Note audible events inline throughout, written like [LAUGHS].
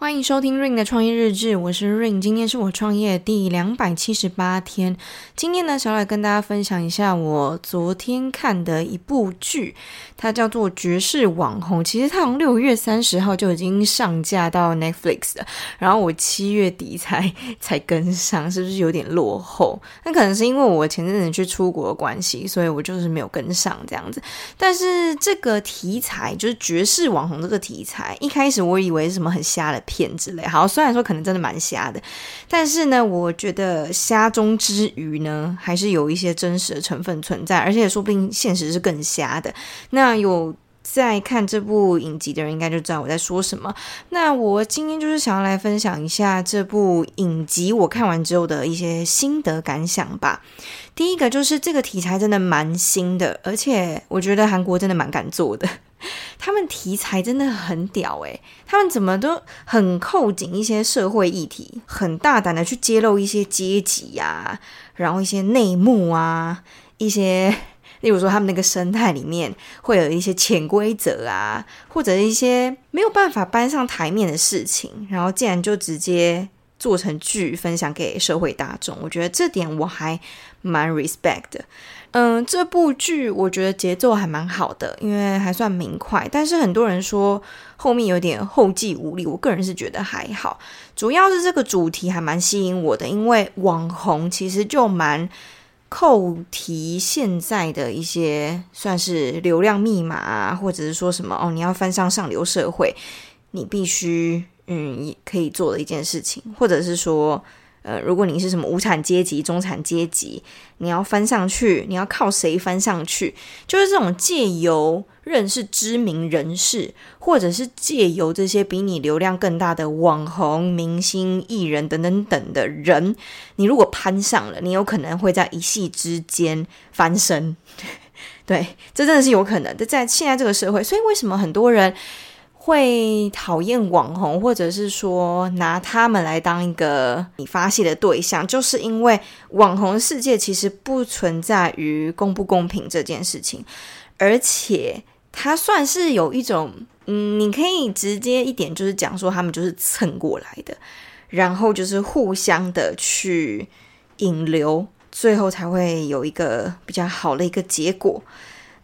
欢迎收听 Ring 的创业日志，我是 Ring，今天是我创业第两百七十八天。今天呢，想来跟大家分享一下我昨天看的一部剧，它叫做《绝世网红》。其实它从六月三十号就已经上架到 Netflix 了，然后我七月底才 [LAUGHS] 才跟上，是不是有点落后？那可能是因为我前阵子去出国的关系，所以我就是没有跟上这样子。但是这个题材就是绝世网红这个题材，一开始我以为是什么很瞎的片之类，好，虽然说可能真的蛮瞎的，但是呢，我觉得瞎中之余呢，还是有一些真实的成分存在，而且说不定现实是更瞎的。那有在看这部影集的人，应该就知道我在说什么。那我今天就是想要来分享一下这部影集我看完之后的一些心得感想吧。第一个就是这个题材真的蛮新的，而且我觉得韩国真的蛮敢做的。[LAUGHS] 他们题材真的很屌诶，他们怎么都很扣紧一些社会议题，很大胆的去揭露一些阶级呀，然后一些内幕啊，一些例如说他们那个生态里面会有一些潜规则啊，或者一些没有办法搬上台面的事情，然后竟然就直接做成剧分享给社会大众，我觉得这点我还蛮 respect 的。嗯，这部剧我觉得节奏还蛮好的，因为还算明快。但是很多人说后面有点后继无力，我个人是觉得还好。主要是这个主题还蛮吸引我的，因为网红其实就蛮扣题现在的一些算是流量密码啊，或者是说什么哦，你要翻上上流社会，你必须嗯可以做的一件事情，或者是说。呃，如果你是什么无产阶级、中产阶级，你要翻上去，你要靠谁翻上去？就是这种借由认识知名人士，或者是借由这些比你流量更大的网红、明星、艺人等等等的人，你如果攀上了，你有可能会在一夕之间翻身。[LAUGHS] 对，这真的是有可能的，在现在这个社会。所以为什么很多人会讨厌网红，或者是说拿他们来当一个你发泄的对象，就是因为网红世界其实不存在于公不公平这件事情，而且它算是有一种，嗯，你可以直接一点就是讲说他们就是蹭过来的，然后就是互相的去引流，最后才会有一个比较好的一个结果。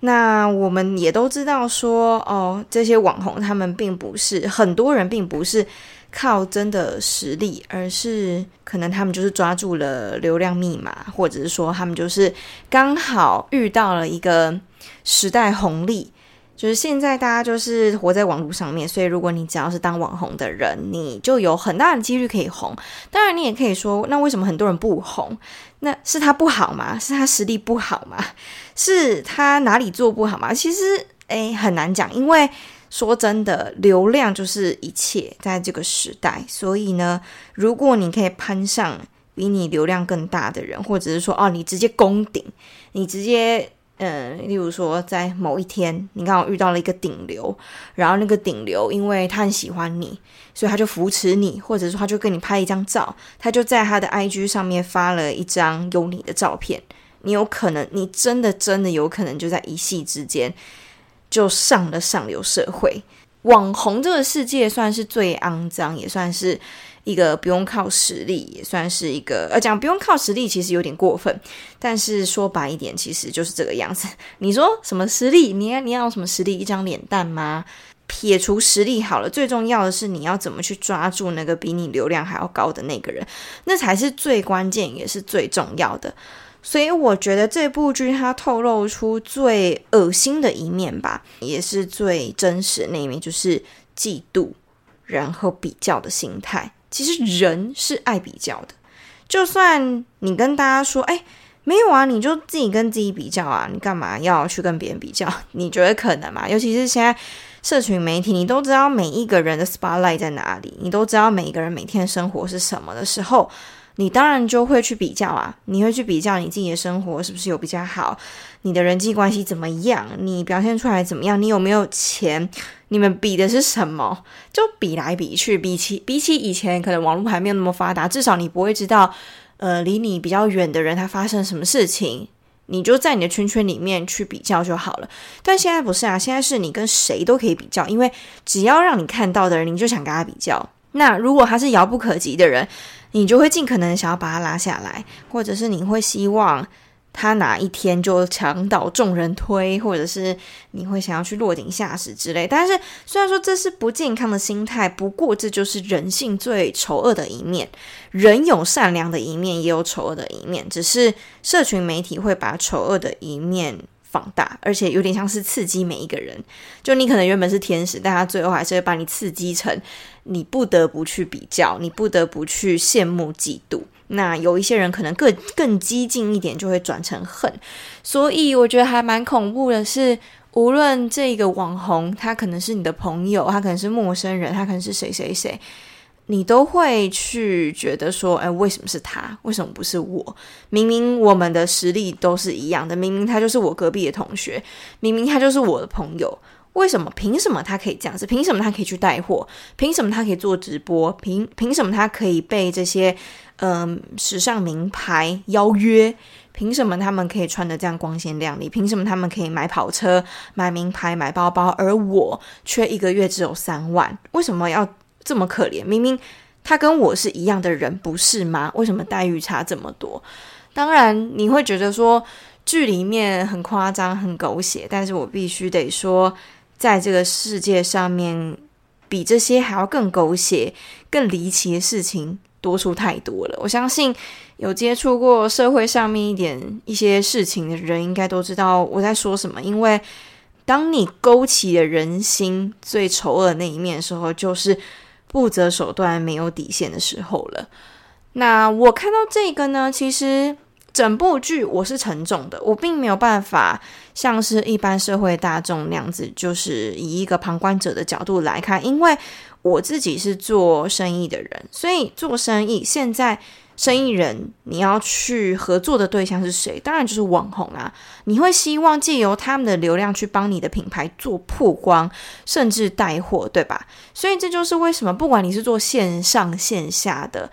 那我们也都知道说，哦，这些网红他们并不是很多人，并不是靠真的实力，而是可能他们就是抓住了流量密码，或者是说他们就是刚好遇到了一个时代红利。就是现在大家就是活在网络上面，所以如果你只要是当网红的人，你就有很大的几率可以红。当然，你也可以说，那为什么很多人不红？那是他不好吗？是他实力不好吗？[LAUGHS] 是他哪里做不好吗？其实，诶，很难讲。因为说真的，流量就是一切，在这个时代。所以呢，如果你可以攀上比你流量更大的人，或者是说，哦，你直接攻顶，你直接。嗯，例如说，在某一天，你刚好遇到了一个顶流，然后那个顶流，因为他很喜欢你，所以他就扶持你，或者说他就跟你拍一张照，他就在他的 IG 上面发了一张有你的照片，你有可能，你真的真的有可能就在一夕之间就上了上流社会。网红这个世界算是最肮脏，也算是。一个不用靠实力，也算是一个呃，讲不用靠实力其实有点过分，但是说白一点，其实就是这个样子。你说什么实力？你要你要什么实力？一张脸蛋吗？撇除实力好了，最重要的是你要怎么去抓住那个比你流量还要高的那个人，那才是最关键也是最重要的。所以我觉得这部剧它透露出最恶心的一面吧，也是最真实的那一面，就是嫉妒，然后比较的心态。其实人是爱比较的，就算你跟大家说，哎，没有啊，你就自己跟自己比较啊，你干嘛要去跟别人比较？你觉得可能吗？尤其是现在社群媒体，你都知道每一个人的 spotlight 在哪里，你都知道每一个人每天生活是什么的时候。你当然就会去比较啊，你会去比较你自己的生活是不是有比较好，你的人际关系怎么样，你表现出来怎么样，你有没有钱，你们比的是什么？就比来比去，比起比起以前，可能网络还没有那么发达，至少你不会知道，呃，离你比较远的人他发生什么事情，你就在你的圈圈里面去比较就好了。但现在不是啊，现在是你跟谁都可以比较，因为只要让你看到的人，你就想跟他比较。那如果他是遥不可及的人，你就会尽可能想要把他拉下来，或者是你会希望他哪一天就墙倒众人推，或者是你会想要去落井下石之类。但是虽然说这是不健康的心态，不过这就是人性最丑恶的一面。人有善良的一面，也有丑恶的一面，只是社群媒体会把丑恶的一面放大，而且有点像是刺激每一个人。就你可能原本是天使，但他最后还是会把你刺激成你不得不去比较，你不得不去羡慕嫉妒。那有一些人可能更更激进一点，就会转成恨。所以我觉得还蛮恐怖的是，无论这个网红他可能是你的朋友，他可能是陌生人，他可能是谁谁谁。你都会去觉得说，哎，为什么是他？为什么不是我？明明我们的实力都是一样的，明明他就是我隔壁的同学，明明他就是我的朋友，为什么？凭什么他可以这样子？凭什么他可以去带货？凭什么他可以做直播？凭凭什么他可以被这些嗯、时尚名牌邀约？凭什么他们可以穿得这样光鲜亮丽？凭什么他们可以买跑车、买名牌、买包包，而我却一个月只有三万？为什么要？这么可怜，明明他跟我是一样的人，不是吗？为什么待遇差这么多？当然，你会觉得说剧里面很夸张、很狗血，但是我必须得说，在这个世界上面，比这些还要更狗血、更离奇的事情多出太多了。我相信有接触过社会上面一点一些事情的人，应该都知道我在说什么，因为当你勾起了人心最丑恶的那一面的时候，就是。不择手段、没有底线的时候了。那我看到这个呢，其实整部剧我是沉重的，我并没有办法像是一般社会大众那样子，就是以一个旁观者的角度来看，因为我自己是做生意的人，所以做生意现在。生意人，你要去合作的对象是谁？当然就是网红啊！你会希望借由他们的流量去帮你的品牌做曝光，甚至带货，对吧？所以这就是为什么，不管你是做线上线下的，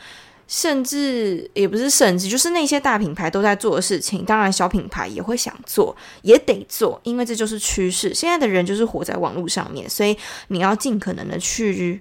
甚至也不是甚至，就是那些大品牌都在做的事情，当然小品牌也会想做，也得做，因为这就是趋势。现在的人就是活在网络上面，所以你要尽可能的去。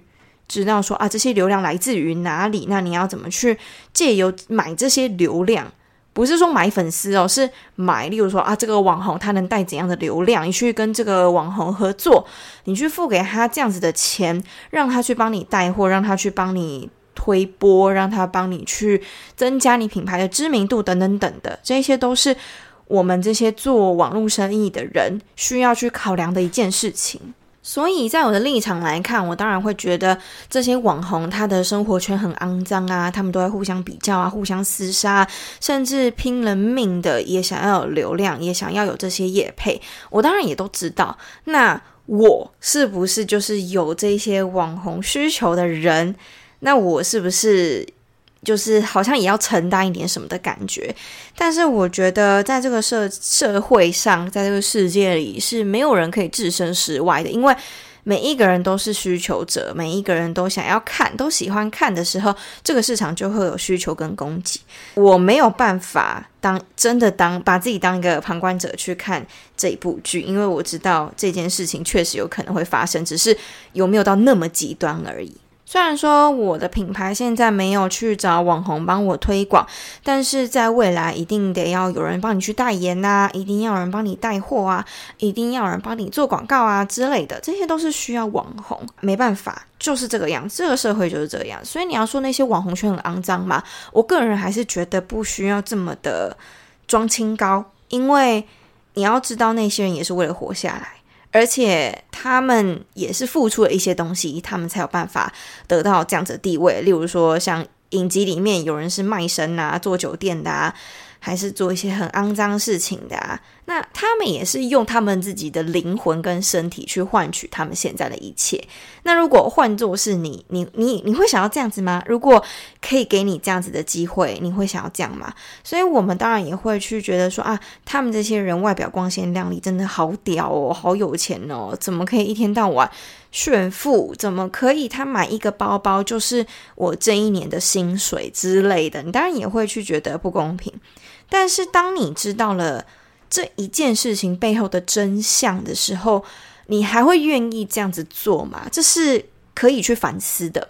知道说啊，这些流量来自于哪里？那你要怎么去借由买这些流量？不是说买粉丝哦，是买，例如说啊，这个网红他能带怎样的流量？你去跟这个网红合作，你去付给他这样子的钱，让他去帮你带货，让他去帮你推播，让他帮你去增加你品牌的知名度等等等的，这些都是我们这些做网络生意的人需要去考量的一件事情。所以在我的立场来看，我当然会觉得这些网红他的生活圈很肮脏啊，他们都在互相比较啊，互相厮杀，甚至拼了命的也想要有流量，也想要有这些业配。我当然也都知道，那我是不是就是有这些网红需求的人？那我是不是？就是好像也要承担一点什么的感觉，但是我觉得在这个社社会上，在这个世界里是没有人可以置身事外的，因为每一个人都是需求者，每一个人都想要看，都喜欢看的时候，这个市场就会有需求跟供给。我没有办法当真的当把自己当一个旁观者去看这部剧，因为我知道这件事情确实有可能会发生，只是有没有到那么极端而已。虽然说我的品牌现在没有去找网红帮我推广，但是在未来一定得要有人帮你去代言呐、一定要有人帮你带货啊，一定要有人帮你做广告啊之类的，这些都是需要网红。没办法，就是这个样，这个社会就是这样。所以你要说那些网红圈很肮脏嘛，我个人还是觉得不需要这么的装清高，因为你要知道那些人也是为了活下来。而且他们也是付出了一些东西，他们才有办法得到这样子的地位。例如说，像影集里面有人是卖身啊，做酒店的啊。还是做一些很肮脏事情的啊，那他们也是用他们自己的灵魂跟身体去换取他们现在的一切。那如果换作是你，你你你会想要这样子吗？如果可以给你这样子的机会，你会想要这样吗？所以我们当然也会去觉得说啊，他们这些人外表光鲜亮丽，真的好屌哦，好有钱哦，怎么可以一天到晚炫富？怎么可以他买一个包包就是我这一年的薪水之类的？你当然也会去觉得不公平。但是，当你知道了这一件事情背后的真相的时候，你还会愿意这样子做吗？这是可以去反思的。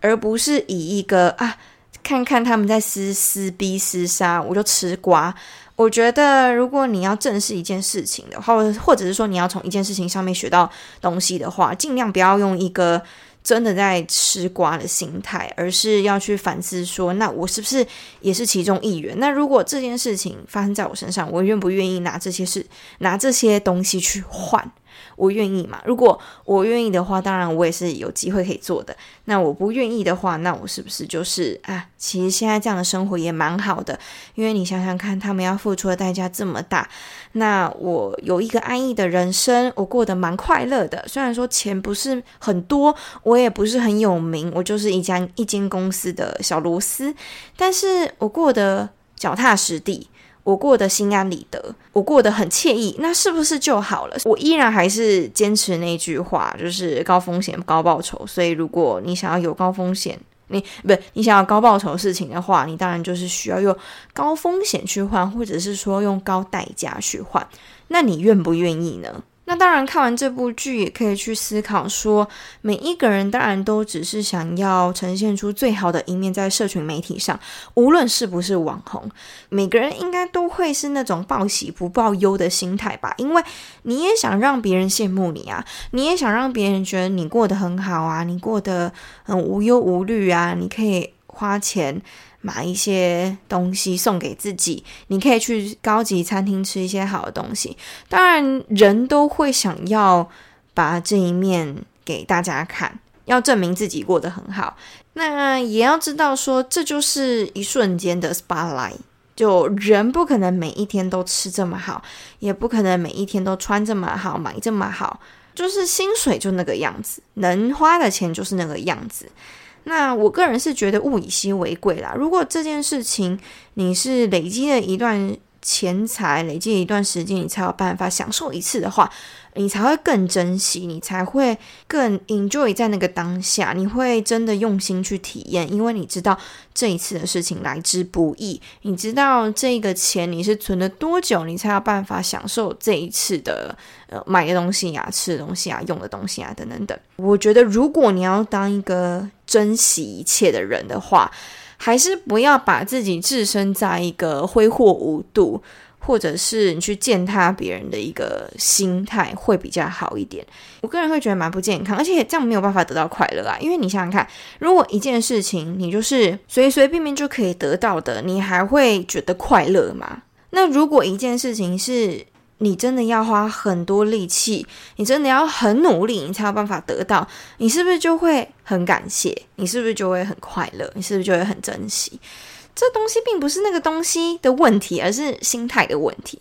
而不是以一个啊，看看他们在撕撕逼撕杀，我就吃瓜。我觉得，如果你要正视一件事情的话，或者是说你要从一件事情上面学到东西的话，尽量不要用一个真的在吃瓜的心态，而是要去反思说，那我是不是也是其中一员？那如果这件事情发生在我身上，我愿不愿意拿这些事、拿这些东西去换？我愿意嘛？如果我愿意的话，当然我也是有机会可以做的。那我不愿意的话，那我是不是就是啊？其实现在这样的生活也蛮好的，因为你想想看，他们要付出的代价这么大，那我有一个安逸的人生，我过得蛮快乐的。虽然说钱不是很多，我也不是很有名，我就是一家一间公司的小螺丝，但是我过得脚踏实地。我过得心安理得，我过得很惬意，那是不是就好了？我依然还是坚持那句话，就是高风险高报酬。所以，如果你想要有高风险，你不你想要高报酬事情的话，你当然就是需要用高风险去换，或者是说用高代价去换。那你愿不愿意呢？那当然，看完这部剧也可以去思考说，每一个人当然都只是想要呈现出最好的一面在社群媒体上，无论是不是网红，每个人应该都会是那种报喜不报忧的心态吧？因为你也想让别人羡慕你啊，你也想让别人觉得你过得很好啊，你过得很无忧无虑啊，你可以花钱。买一些东西送给自己，你可以去高级餐厅吃一些好的东西。当然，人都会想要把这一面给大家看，要证明自己过得很好。那也要知道说，这就是一瞬间的 spotlight。就人不可能每一天都吃这么好，也不可能每一天都穿这么好，买这么好。就是薪水就那个样子，能花的钱就是那个样子。那我个人是觉得物以稀为贵啦。如果这件事情你是累积了一段钱财，累积一段时间，你才有办法享受一次的话，你才会更珍惜，你才会更 enjoy 在那个当下，你会真的用心去体验，因为你知道这一次的事情来之不易，你知道这个钱你是存了多久，你才有办法享受这一次的呃买的东西呀、啊、吃的东西啊、用的东西啊等等等。我觉得如果你要当一个珍惜一切的人的话，还是不要把自己置身在一个挥霍无度，或者是你去践踏别人的一个心态，会比较好一点。我个人会觉得蛮不健康，而且这样没有办法得到快乐啊。因为你想想看，如果一件事情你就是随随便便就可以得到的，你还会觉得快乐吗？那如果一件事情是……你真的要花很多力气，你真的要很努力，你才有办法得到。你是不是就会很感谢？你是不是就会很快乐？你是不是就会很珍惜？这东西并不是那个东西的问题，而是心态的问题。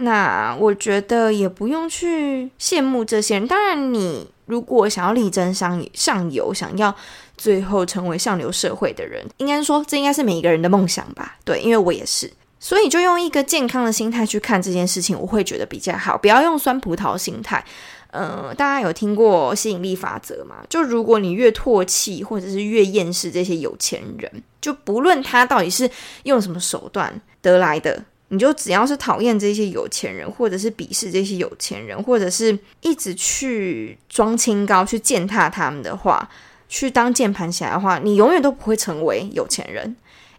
那我觉得也不用去羡慕这些人。当然，你如果想要力争上上游，想要最后成为上流社会的人，应该说这应该是每一个人的梦想吧？对，因为我也是。所以就用一个健康的心态去看这件事情，我会觉得比较好。不要用酸葡萄心态。呃，大家有听过吸引力法则吗？就如果你越唾弃或者是越厌世这些有钱人，就不论他到底是用什么手段得来的，你就只要是讨厌这些有钱人，或者是鄙视这些有钱人，或者是一直去装清高去践踏他们的话，去当键盘侠的话，你永远都不会成为有钱人。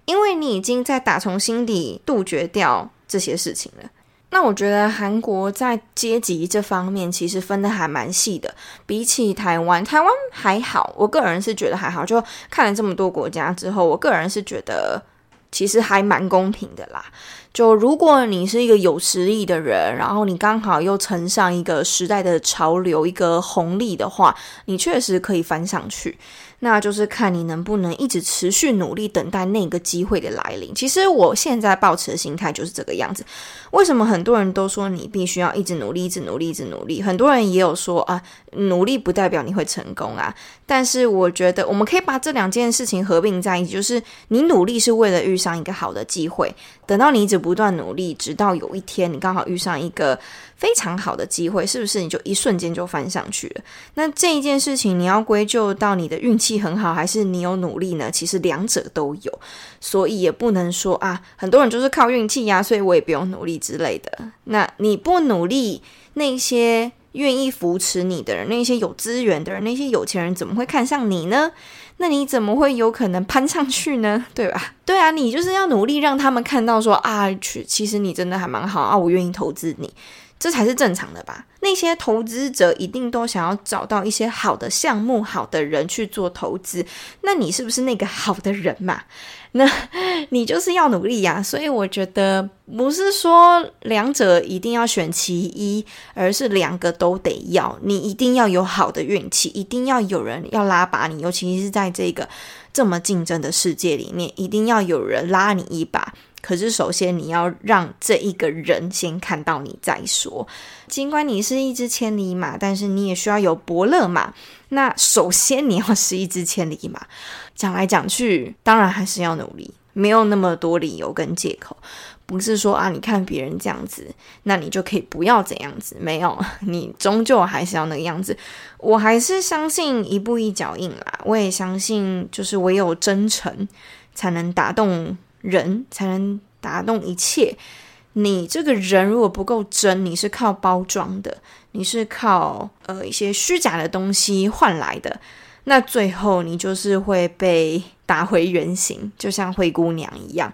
因为你已经在打从心底杜绝掉这些事情了。那我觉得韩国在阶级这方面其实分得还蛮细的，比起台湾，台湾还好。我个人是觉得还好，就看了这么多国家之后，我个人是觉得其实还蛮公平的啦。就如果你是一个有实力的人，然后你刚好又乘上一个时代的潮流、一个红利的话，你确实可以翻上去。那就是看你能不能一直持续努力，等待那个机会的来临。其实我现在抱持的心态就是这个样子。为什么很多人都说你必须要一直努力，一直努力，一直努力？很多人也有说啊，努力不代表你会成功啊。但是我觉得我们可以把这两件事情合并在一起，就是你努力是为了遇上一个好的机会，等到你一直不断努力，直到有一天你刚好遇上一个。非常好的机会，是不是你就一瞬间就翻上去了？那这一件事情，你要归咎到你的运气很好，还是你有努力呢？其实两者都有，所以也不能说啊，很多人就是靠运气呀，所以我也不用努力之类的。那你不努力，那些愿意扶持你的人，那些有资源的人，那些有钱人，怎么会看上你呢？那你怎么会有可能攀上去呢？[LAUGHS] 对吧？对啊，你就是要努力让他们看到说啊，去，其实你真的还蛮好啊，我愿意投资你。这才是正常的吧？那些投资者一定都想要找到一些好的项目、好的人去做投资。那你是不是那个好的人嘛？[LAUGHS] 那你就是要努力呀。所以我觉得不是说两者一定要选其一，而是两个都得要。你一定要有好的运气，一定要有人要拉拔你，尤其是在这个这么竞争的世界里面，一定要有人拉你一把。可是，首先你要让这一个人先看到你再说。尽管你是一只千里马，但是你也需要有伯乐马。那首先你要是一只千里马，讲来讲去，当然还是要努力，没有那么多理由跟借口。不是说啊，你看别人这样子，那你就可以不要怎样子。没有，[LAUGHS] 你终究还是要那个样子。我还是相信一步一脚印啦。我也相信，就是唯有真诚才能打动。人才能打动一切。你这个人如果不够真，你是靠包装的，你是靠呃一些虚假的东西换来的，那最后你就是会被打回原形，就像灰姑娘一样。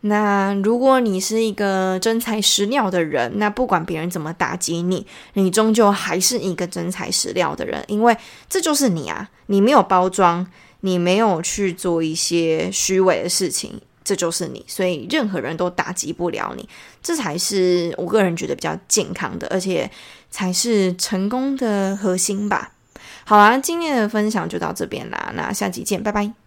那如果你是一个真材实料的人，那不管别人怎么打击你，你终究还是一个真材实料的人，因为这就是你啊，你没有包装，你没有去做一些虚伪的事情。这就是你，所以任何人都打击不了你，这才是我个人觉得比较健康的，而且才是成功的核心吧。好啦，今天的分享就到这边啦，那下期见，拜拜。